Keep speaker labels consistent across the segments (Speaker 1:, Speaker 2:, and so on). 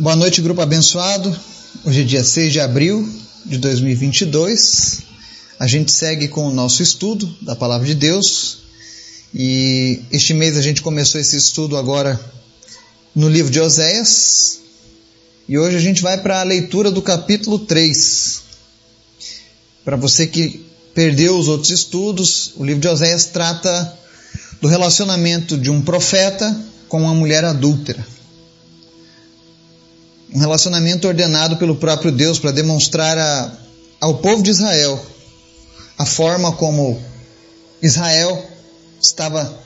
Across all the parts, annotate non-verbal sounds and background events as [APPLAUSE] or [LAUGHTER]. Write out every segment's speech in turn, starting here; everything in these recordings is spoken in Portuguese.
Speaker 1: Boa noite, grupo abençoado. Hoje é dia 6 de abril de 2022. A gente segue com o nosso estudo da Palavra de Deus. E este mês a gente começou esse estudo agora no livro de Oséias. E hoje a gente vai para a leitura do capítulo 3. Para você que perdeu os outros estudos, o livro de Oséias trata do relacionamento de um profeta com uma mulher adúltera um relacionamento ordenado pelo próprio Deus para demonstrar a, ao povo de Israel a forma como Israel estava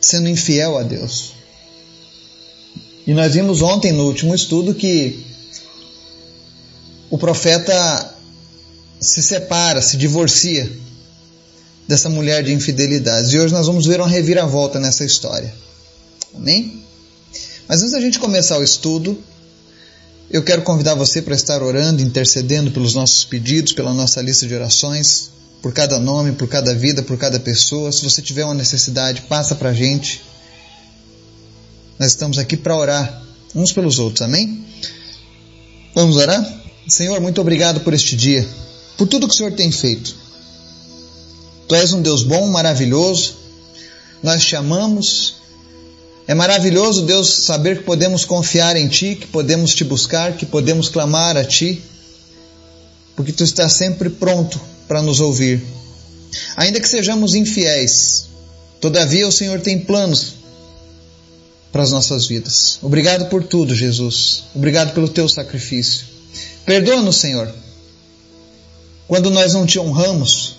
Speaker 1: sendo infiel a Deus. E nós vimos ontem no último estudo que o profeta se separa, se divorcia dessa mulher de infidelidades. E hoje nós vamos ver uma reviravolta nessa história. Amém? Mas antes da gente começar o estudo, eu quero convidar você para estar orando, intercedendo pelos nossos pedidos, pela nossa lista de orações, por cada nome, por cada vida, por cada pessoa. Se você tiver uma necessidade, passa para a gente. Nós estamos aqui para orar uns pelos outros, amém? Vamos orar? Senhor, muito obrigado por este dia, por tudo que o Senhor tem feito. Tu és um Deus bom, maravilhoso. Nós te amamos, é maravilhoso, Deus, saber que podemos confiar em Ti, que podemos Te buscar, que podemos clamar a Ti, porque Tu estás sempre pronto para nos ouvir. Ainda que sejamos infiéis, todavia o Senhor tem planos para as nossas vidas. Obrigado por tudo, Jesus. Obrigado pelo Teu sacrifício. Perdoa-nos, Senhor, quando nós não Te honramos,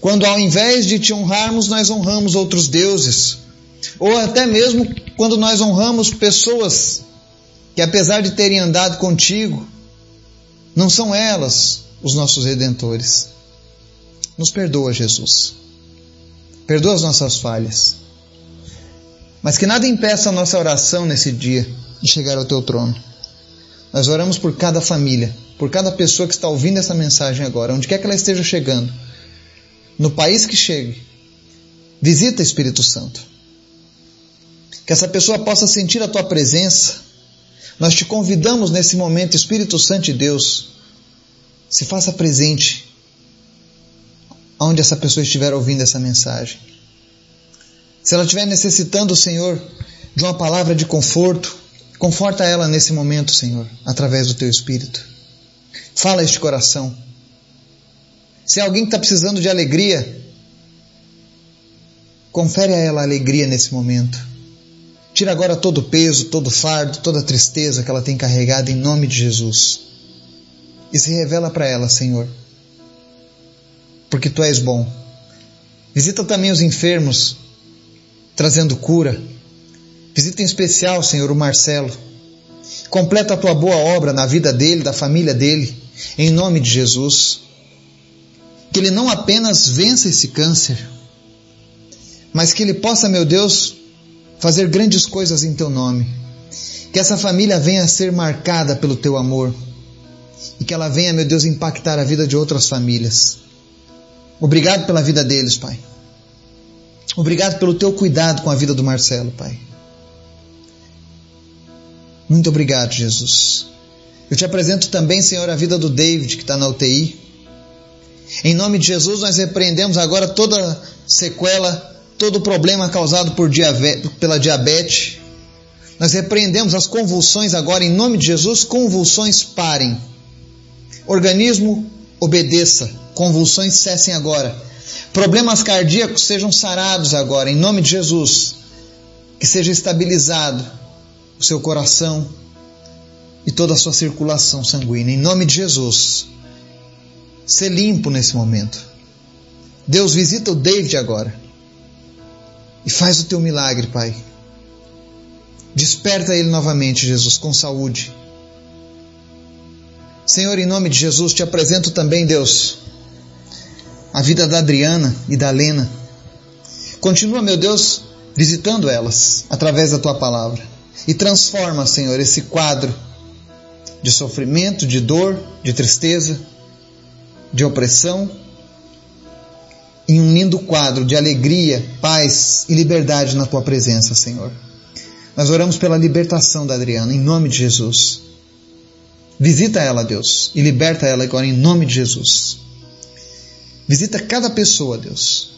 Speaker 1: quando ao invés de Te honrarmos, nós honramos outros deuses ou até mesmo quando nós honramos pessoas que, apesar de terem andado contigo, não são elas os nossos redentores. Nos perdoa, Jesus. Perdoa as nossas falhas. Mas que nada impeça a nossa oração nesse dia de chegar ao teu trono. Nós oramos por cada família, por cada pessoa que está ouvindo essa mensagem agora, onde quer que ela esteja chegando, no país que chegue. Visita Espírito Santo que essa pessoa possa sentir a tua presença. Nós te convidamos nesse momento, Espírito Santo de Deus, se faça presente onde essa pessoa estiver ouvindo essa mensagem. Se ela estiver necessitando, Senhor, de uma palavra de conforto, conforta ela nesse momento, Senhor, através do teu Espírito. Fala este coração. Se alguém está precisando de alegria, confere a ela alegria nesse momento. Tira agora todo o peso, todo o fardo, toda a tristeza que ela tem carregado em nome de Jesus. E se revela para ela, Senhor. Porque tu és bom. Visita também os enfermos, trazendo cura. Visita em especial, Senhor, o Marcelo. Completa a tua boa obra na vida dele, da família dele, em nome de Jesus. Que ele não apenas vença esse câncer, mas que ele possa, meu Deus, fazer grandes coisas em teu nome. Que essa família venha a ser marcada pelo teu amor e que ela venha, meu Deus, impactar a vida de outras famílias. Obrigado pela vida deles, Pai. Obrigado pelo teu cuidado com a vida do Marcelo, Pai. Muito obrigado, Jesus. Eu te apresento também, Senhor, a vida do David, que está na UTI. Em nome de Jesus, nós repreendemos agora toda sequela todo problema causado por pela diabetes. Nós repreendemos as convulsões agora em nome de Jesus. Convulsões parem. Organismo obedeça. Convulsões cessem agora. Problemas cardíacos sejam sarados agora em nome de Jesus. Que seja estabilizado o seu coração e toda a sua circulação sanguínea em nome de Jesus. Ser limpo nesse momento. Deus visita o David agora e faz o teu milagre, Pai. Desperta ele novamente, Jesus, com saúde. Senhor, em nome de Jesus, te apresento também, Deus, a vida da Adriana e da Lena. Continua, meu Deus, visitando elas através da tua palavra e transforma, Senhor, esse quadro de sofrimento, de dor, de tristeza, de opressão em um lindo quadro de alegria, paz e liberdade na tua presença, Senhor. Nós oramos pela libertação da Adriana, em nome de Jesus. Visita ela, Deus, e liberta ela agora em nome de Jesus. Visita cada pessoa, Deus.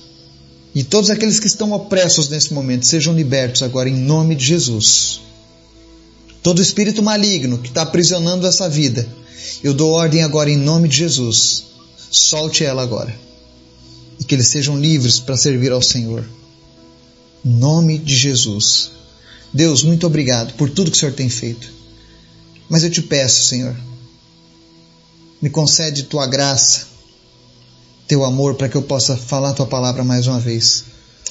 Speaker 1: E todos aqueles que estão opressos nesse momento sejam libertos agora em nome de Jesus. Todo espírito maligno que está aprisionando essa vida, eu dou ordem agora em nome de Jesus. Solte ela agora. Que eles sejam livres para servir ao Senhor. Em nome de Jesus. Deus, muito obrigado por tudo que o Senhor tem feito. Mas eu te peço, Senhor, me concede tua graça, teu amor, para que eu possa falar tua palavra mais uma vez.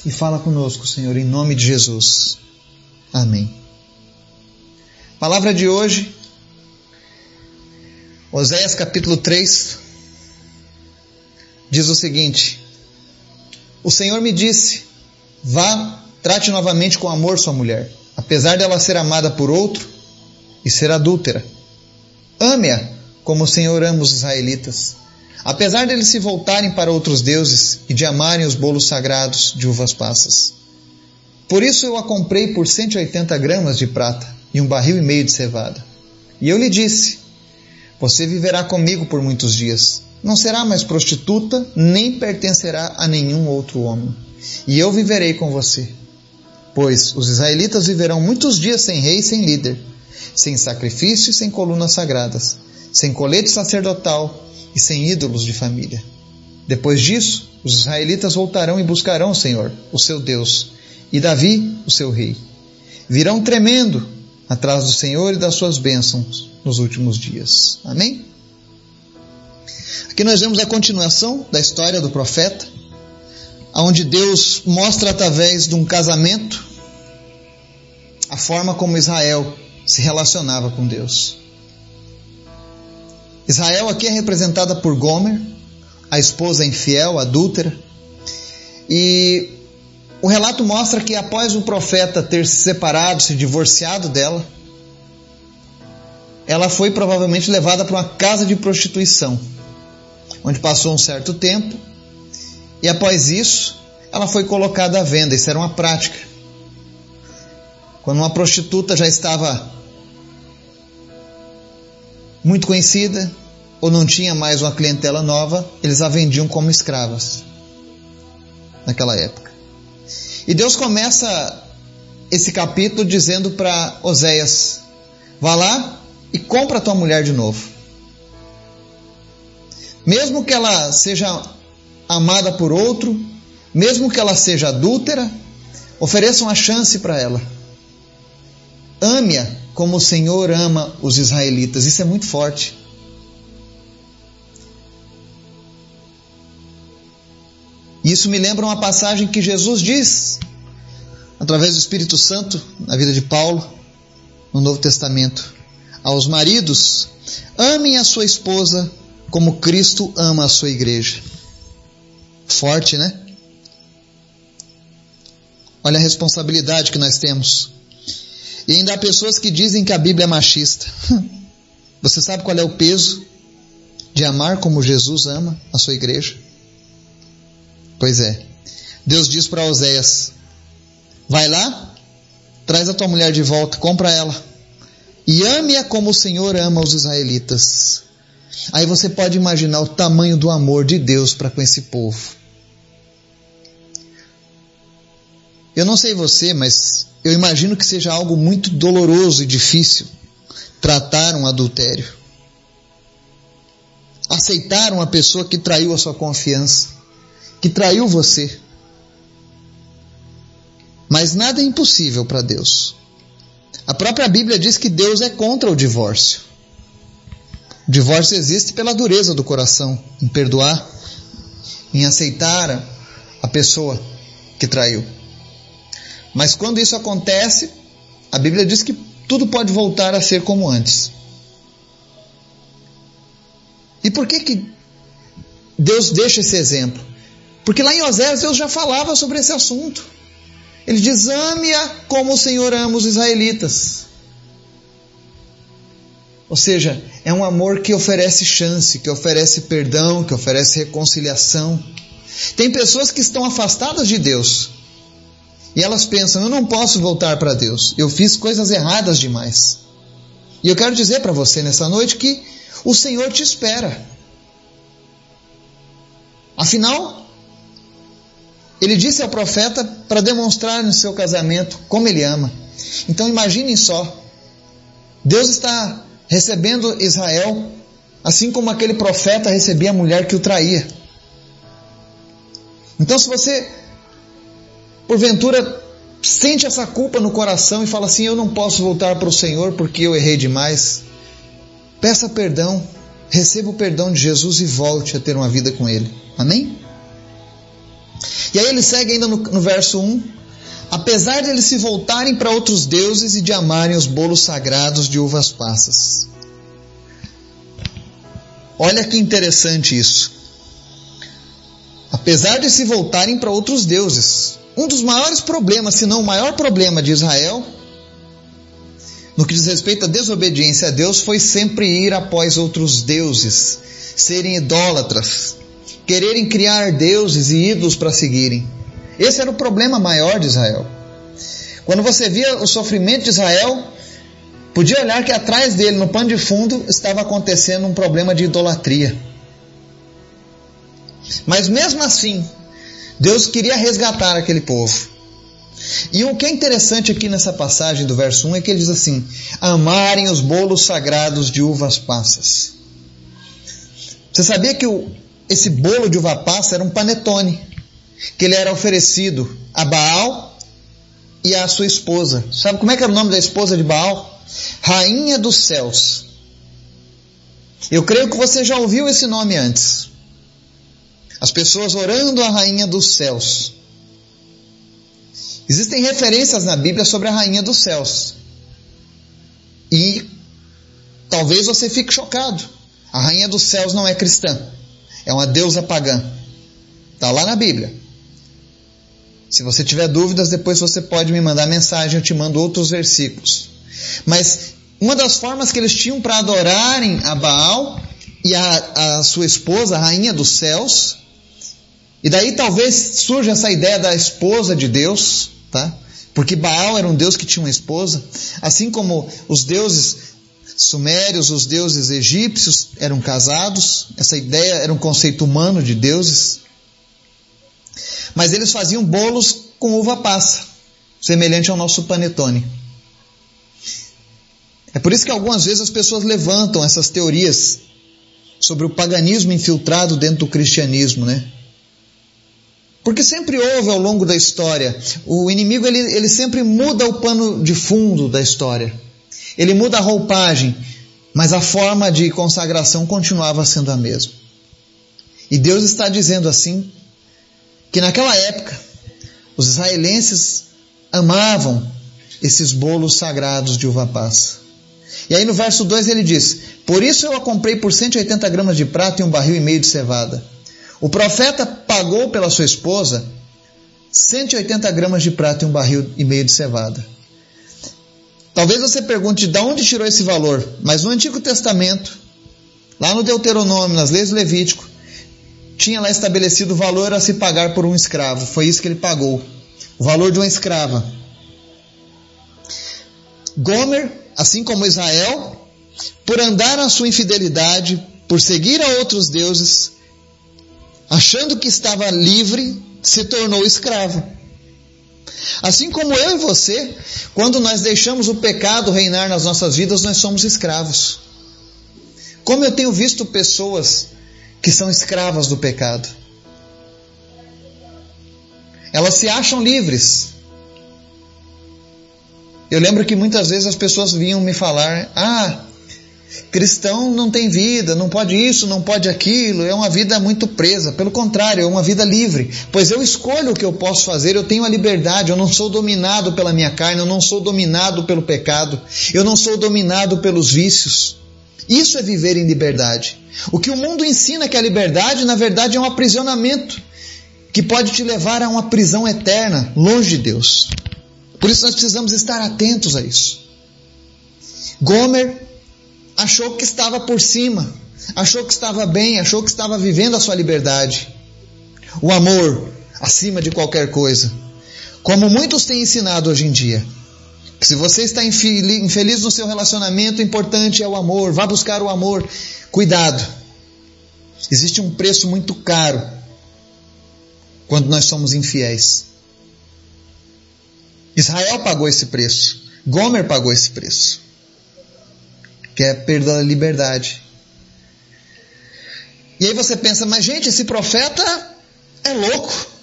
Speaker 1: E fala conosco, Senhor, em nome de Jesus. Amém. Palavra de hoje, Oséias capítulo 3, diz o seguinte: O Senhor me disse: Vá, trate novamente com amor sua mulher, apesar dela ser amada por outro e ser adúltera. Ame-a como o Senhor ama os israelitas. Apesar deles se voltarem para outros deuses e de amarem os bolos sagrados de uvas passas. Por isso eu a comprei por 180 gramas de prata e um barril e meio de cevada. E eu lhe disse: Você viverá comigo por muitos dias. Não será mais prostituta, nem pertencerá a nenhum outro homem. E eu viverei com você. Pois os israelitas viverão muitos dias sem rei e sem líder sem sacrifício e sem colunas sagradas, sem colete sacerdotal e sem ídolos de família. Depois disso, os israelitas voltarão e buscarão o Senhor, o seu Deus, e Davi, o seu rei. Virão tremendo atrás do Senhor e das suas bênçãos nos últimos dias. Amém? Aqui nós vemos a continuação da história do profeta, onde Deus mostra através de um casamento a forma como Israel se relacionava com Deus. Israel aqui é representada por Gomer, a esposa infiel, adúltera, e o relato mostra que após o profeta ter se separado, se divorciado dela, ela foi provavelmente levada para uma casa de prostituição, onde passou um certo tempo, e após isso, ela foi colocada à venda. Isso era uma prática. Quando uma prostituta já estava muito conhecida ou não tinha mais uma clientela nova, eles a vendiam como escravas naquela época. E Deus começa esse capítulo dizendo para Oséias: vá lá e compra tua mulher de novo. Mesmo que ela seja amada por outro, mesmo que ela seja adúltera, ofereça uma chance para ela. Ame-a como o Senhor ama os israelitas. Isso é muito forte. Isso me lembra uma passagem que Jesus diz, através do Espírito Santo, na vida de Paulo, no Novo Testamento, aos maridos: amem a sua esposa como Cristo ama a sua igreja. Forte, né? Olha a responsabilidade que nós temos. E ainda há pessoas que dizem que a Bíblia é machista. [LAUGHS] Você sabe qual é o peso de amar como Jesus ama a sua igreja? Pois é. Deus diz para Oséias: Vai lá, traz a tua mulher de volta, compra ela. E ame-a como o Senhor ama os israelitas. Aí você pode imaginar o tamanho do amor de Deus para com esse povo. Eu não sei você, mas eu imagino que seja algo muito doloroso e difícil tratar um adultério. Aceitar uma pessoa que traiu a sua confiança, que traiu você. Mas nada é impossível para Deus. A própria Bíblia diz que Deus é contra o divórcio. O divórcio existe pela dureza do coração, em perdoar, em aceitar a pessoa que traiu. Mas quando isso acontece, a Bíblia diz que tudo pode voltar a ser como antes. E por que, que Deus deixa esse exemplo? Porque lá em Oséias Deus já falava sobre esse assunto. Ele diz: ame-a como o Senhor ama os israelitas. Ou seja, é um amor que oferece chance, que oferece perdão, que oferece reconciliação. Tem pessoas que estão afastadas de Deus E elas pensam: eu não posso voltar para Deus, eu fiz coisas erradas demais. E eu quero dizer para você nessa noite que o Senhor te espera. Afinal, ele disse ao profeta para demonstrar no seu casamento como ele ama. Então imaginem só: Deus está recebendo Israel assim como aquele profeta recebia a mulher que o traía. Então, se você porventura sente essa culpa no coração e fala assim: Eu não posso voltar para o Senhor porque eu errei demais. Peça perdão, receba o perdão de Jesus e volte a ter uma vida com Ele. Amém? E aí ele segue ainda no, no verso 1: Apesar de eles se voltarem para outros deuses e de amarem os bolos sagrados de uvas passas. Olha que interessante isso. Apesar de se voltarem para outros deuses, um dos maiores problemas, se não o maior problema de Israel, no que diz respeito à desobediência a Deus, foi sempre ir após outros deuses, serem idólatras, quererem criar deuses e ídolos para seguirem. Esse era o problema maior de Israel. Quando você via o sofrimento de Israel, podia olhar que atrás dele, no pano de fundo, estava acontecendo um problema de idolatria. Mas mesmo assim, Deus queria resgatar aquele povo. E o que é interessante aqui nessa passagem do verso 1 é que ele diz assim: amarem os bolos sagrados de uvas passas. Você sabia que o, esse bolo de uva passa era um panetone, que ele era oferecido a Baal e à sua esposa. Sabe como é que era o nome da esposa de Baal? Rainha dos céus. Eu creio que você já ouviu esse nome antes. As pessoas orando a rainha dos céus. Existem referências na Bíblia sobre a rainha dos céus. E talvez você fique chocado. A rainha dos céus não é cristã. É uma deusa pagã. Está lá na Bíblia. Se você tiver dúvidas, depois você pode me mandar mensagem, eu te mando outros versículos. Mas uma das formas que eles tinham para adorarem a Baal e a, a sua esposa, a rainha dos céus, e daí talvez surja essa ideia da esposa de Deus, tá? Porque Baal era um deus que tinha uma esposa, assim como os deuses sumérios, os deuses egípcios eram casados, essa ideia era um conceito humano de deuses. Mas eles faziam bolos com uva passa, semelhante ao nosso panetone. É por isso que algumas vezes as pessoas levantam essas teorias sobre o paganismo infiltrado dentro do cristianismo, né? Porque sempre houve ao longo da história. O inimigo ele, ele sempre muda o pano de fundo da história. Ele muda a roupagem, mas a forma de consagração continuava sendo a mesma. E Deus está dizendo assim que naquela época os israelenses amavam esses bolos sagrados de uva passa. E aí no verso 2 ele diz: Por isso eu a comprei por 180 gramas de prata e um barril e meio de cevada. O profeta pagou pela sua esposa 180 gramas de prata e um barril e meio de cevada. Talvez você pergunte de onde tirou esse valor, mas no Antigo Testamento, lá no Deuteronômio, nas leis do Levítico, tinha lá estabelecido o valor a se pagar por um escravo. Foi isso que ele pagou. O valor de uma escrava. Gomer, assim como Israel, por andar na sua infidelidade, por seguir a outros deuses, achando que estava livre, se tornou escravo. Assim como eu e você, quando nós deixamos o pecado reinar nas nossas vidas, nós somos escravos. Como eu tenho visto pessoas que são escravas do pecado. Elas se acham livres. Eu lembro que muitas vezes as pessoas vinham me falar: Ah, Cristão não tem vida, não pode isso, não pode aquilo, é uma vida muito presa. Pelo contrário, é uma vida livre, pois eu escolho o que eu posso fazer, eu tenho a liberdade, eu não sou dominado pela minha carne, eu não sou dominado pelo pecado, eu não sou dominado pelos vícios. Isso é viver em liberdade. O que o mundo ensina que a liberdade, na verdade, é um aprisionamento que pode te levar a uma prisão eterna, longe de Deus. Por isso nós precisamos estar atentos a isso. Gomer achou que estava por cima, achou que estava bem, achou que estava vivendo a sua liberdade. O amor acima de qualquer coisa. Como muitos têm ensinado hoje em dia. Se você está infeliz no seu relacionamento, o importante é o amor, vá buscar o amor. Cuidado. Existe um preço muito caro quando nós somos infiéis. Israel pagou esse preço. Gomer pagou esse preço. Que é perda da liberdade. E aí você pensa, mas gente, esse profeta é louco.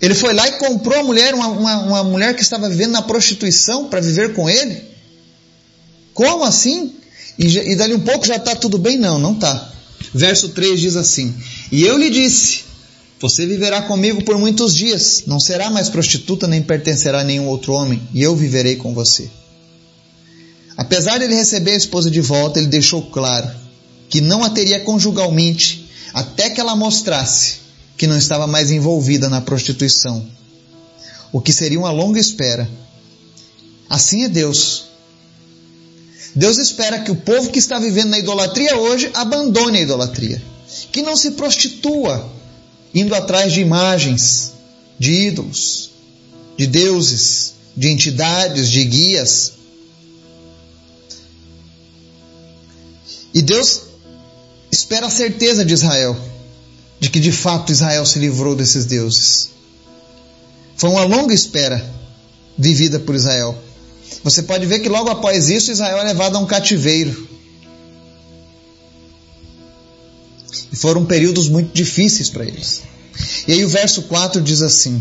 Speaker 1: Ele foi lá e comprou a mulher, uma, uma, uma mulher que estava vivendo na prostituição para viver com ele. Como assim? E, e dali um pouco já está tudo bem? Não, não está. Verso 3 diz assim: E eu lhe disse: Você viverá comigo por muitos dias, não será mais prostituta nem pertencerá a nenhum outro homem, e eu viverei com você. Apesar de ele receber a esposa de volta, ele deixou claro que não a teria conjugalmente até que ela mostrasse que não estava mais envolvida na prostituição, o que seria uma longa espera. Assim é Deus. Deus espera que o povo que está vivendo na idolatria hoje abandone a idolatria, que não se prostitua indo atrás de imagens, de ídolos, de deuses, de entidades, de guias. E Deus espera a certeza de Israel de que de fato Israel se livrou desses deuses. Foi uma longa espera vivida por Israel. Você pode ver que logo após isso Israel é levado a um cativeiro. E foram períodos muito difíceis para eles. E aí o verso 4 diz assim: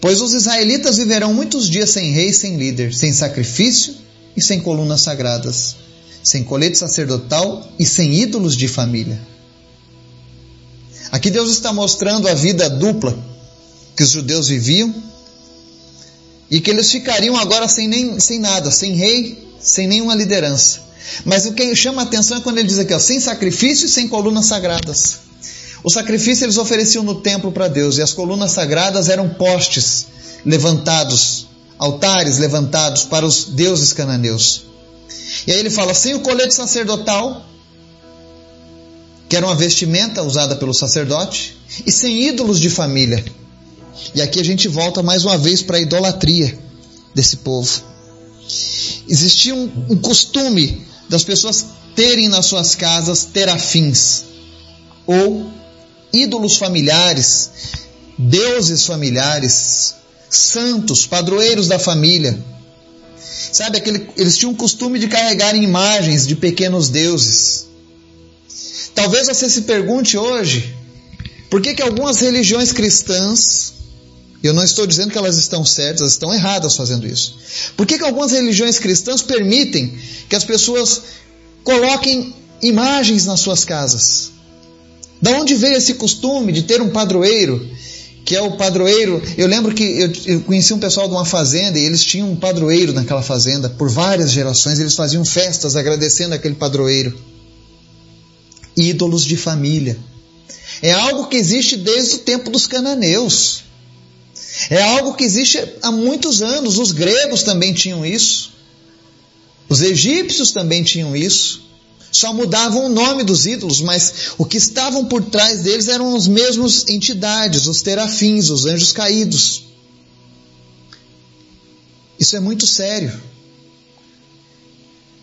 Speaker 1: Pois os israelitas viverão muitos dias sem rei, sem líder, sem sacrifício e sem colunas sagradas, sem colete sacerdotal e sem ídolos de família. Aqui Deus está mostrando a vida dupla que os judeus viviam e que eles ficariam agora sem, nem, sem nada, sem rei, sem nenhuma liderança. Mas o que chama a atenção é quando ele diz aqui, ó, sem sacrifício e sem colunas sagradas. O sacrifício eles ofereciam no templo para Deus e as colunas sagradas eram postes levantados, altares levantados para os deuses cananeus. E aí ele fala: sem o colete sacerdotal, que era uma vestimenta usada pelo sacerdote, e sem ídolos de família. E aqui a gente volta mais uma vez para a idolatria desse povo. Existia um, um, costume das pessoas terem nas suas casas terafins, ou ídolos familiares, deuses familiares, santos, padroeiros da família. Sabe, aquele, eles tinham o costume de carregar imagens de pequenos deuses. Talvez você se pergunte hoje por que, que algumas religiões cristãs, eu não estou dizendo que elas estão certas, elas estão erradas fazendo isso. Por que, que algumas religiões cristãs permitem que as pessoas coloquem imagens nas suas casas? Da onde veio esse costume de ter um padroeiro, que é o padroeiro? Eu lembro que eu, eu conheci um pessoal de uma fazenda e eles tinham um padroeiro naquela fazenda por várias gerações, eles faziam festas agradecendo aquele padroeiro ídolos de família. É algo que existe desde o tempo dos cananeus. É algo que existe há muitos anos. Os gregos também tinham isso. Os egípcios também tinham isso. Só mudavam o nome dos ídolos, mas o que estavam por trás deles eram as mesmas entidades, os terafins, os anjos caídos. Isso é muito sério.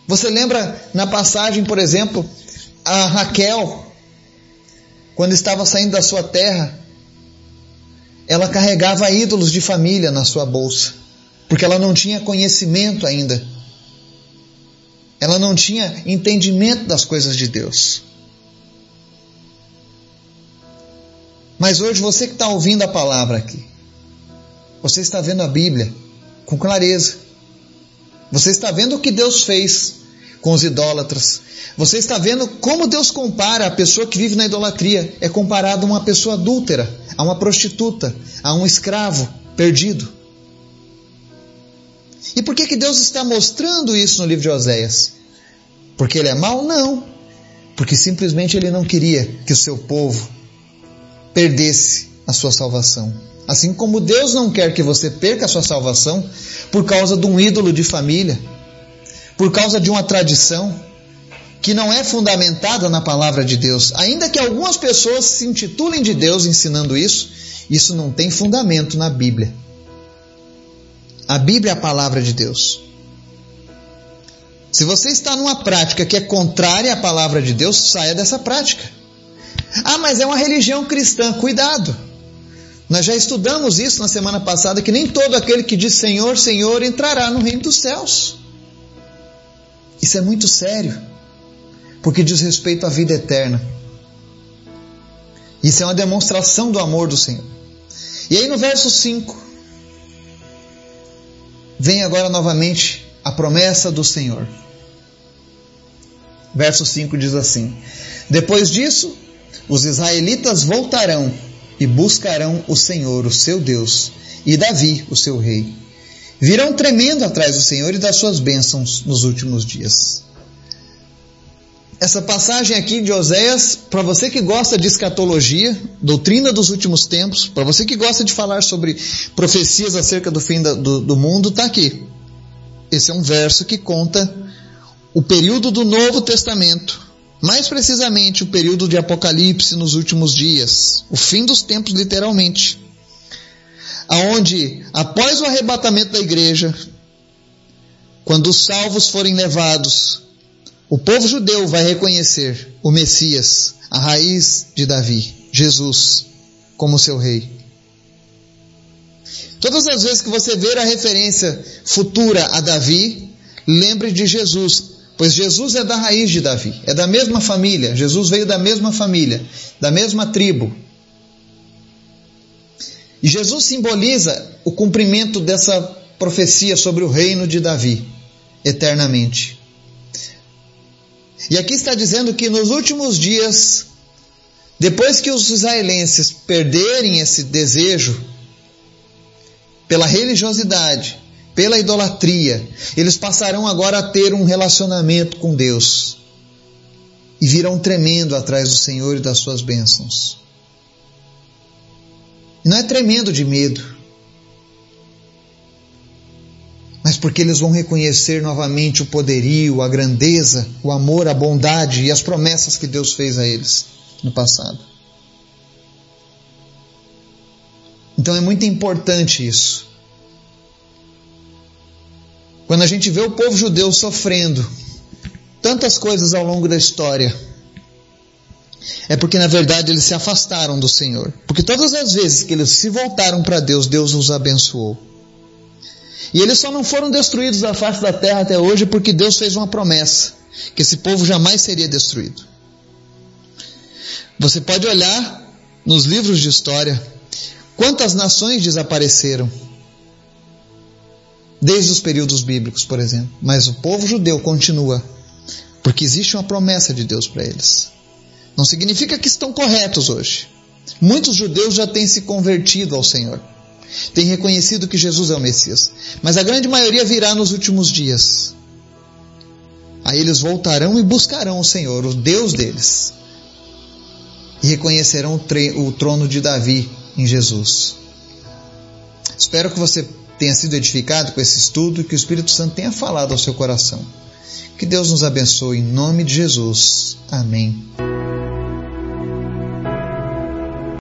Speaker 1: Você lembra na passagem, por exemplo, a Raquel, quando estava saindo da sua terra, ela carregava ídolos de família na sua bolsa, porque ela não tinha conhecimento ainda. Ela não tinha entendimento das coisas de Deus. Mas hoje você que está ouvindo a palavra aqui, você está vendo a Bíblia com clareza. Você está vendo o que Deus fez com os idólatras. Você está vendo como Deus compara a pessoa que vive na idolatria. É comparado a uma pessoa adúltera, a uma prostituta, a um escravo perdido. E por que, que Deus está mostrando isso no livro de Oséias? Porque ele é mau? Não. Porque simplesmente ele não queria que o seu povo perdesse a sua salvação. Assim como Deus não quer que você perca a sua salvação por causa de um ídolo de família, por causa de uma tradição que não é fundamentada na palavra de Deus. Ainda que algumas pessoas se intitulem de Deus ensinando isso, isso não tem fundamento na Bíblia. A Bíblia é a palavra de Deus. Se você está numa prática que é contrária à palavra de Deus, saia dessa prática. Ah, mas é uma religião cristã. Cuidado. Nós já estudamos isso na semana passada, que nem todo aquele que diz Senhor, Senhor entrará no reino dos céus. Isso é muito sério, porque diz respeito à vida eterna. Isso é uma demonstração do amor do Senhor. E aí no verso 5, vem agora novamente a promessa do Senhor. Verso 5 diz assim: Depois disso, os israelitas voltarão e buscarão o Senhor, o seu Deus, e Davi, o seu rei. Virão tremendo atrás do Senhor e das suas bênçãos nos últimos dias. Essa passagem aqui de Oséias, para você que gosta de escatologia, doutrina dos últimos tempos, para você que gosta de falar sobre profecias acerca do fim do, do mundo, está aqui. Esse é um verso que conta o período do Novo Testamento, mais precisamente o período de Apocalipse nos últimos dias, o fim dos tempos literalmente, aonde após o arrebatamento da igreja, quando os salvos forem levados o povo judeu vai reconhecer o Messias, a raiz de Davi, Jesus, como seu rei. Todas as vezes que você ver a referência futura a Davi, lembre de Jesus, pois Jesus é da raiz de Davi, é da mesma família. Jesus veio da mesma família, da mesma tribo. E Jesus simboliza o cumprimento dessa profecia sobre o reino de Davi eternamente. E aqui está dizendo que nos últimos dias, depois que os israelenses perderem esse desejo pela religiosidade, pela idolatria, eles passarão agora a ter um relacionamento com Deus e virão tremendo atrás do Senhor e das suas bênçãos. E não é tremendo de medo, mas porque eles vão reconhecer novamente o poderio, a grandeza, o amor, a bondade e as promessas que Deus fez a eles no passado. Então é muito importante isso. Quando a gente vê o povo judeu sofrendo tantas coisas ao longo da história, é porque na verdade eles se afastaram do Senhor. Porque todas as vezes que eles se voltaram para Deus, Deus os abençoou. E eles só não foram destruídos da face da terra até hoje porque Deus fez uma promessa: que esse povo jamais seria destruído. Você pode olhar nos livros de história quantas nações desapareceram. Desde os períodos bíblicos, por exemplo. Mas o povo judeu continua, porque existe uma promessa de Deus para eles. Não significa que estão corretos hoje. Muitos judeus já têm se convertido ao Senhor tem reconhecido que Jesus é o Messias. Mas a grande maioria virá nos últimos dias. Aí eles voltarão e buscarão o Senhor, o Deus deles. E reconhecerão o, o trono de Davi em Jesus. Espero que você tenha sido edificado com esse estudo e que o Espírito Santo tenha falado ao seu coração. Que Deus nos abençoe em nome de Jesus. Amém.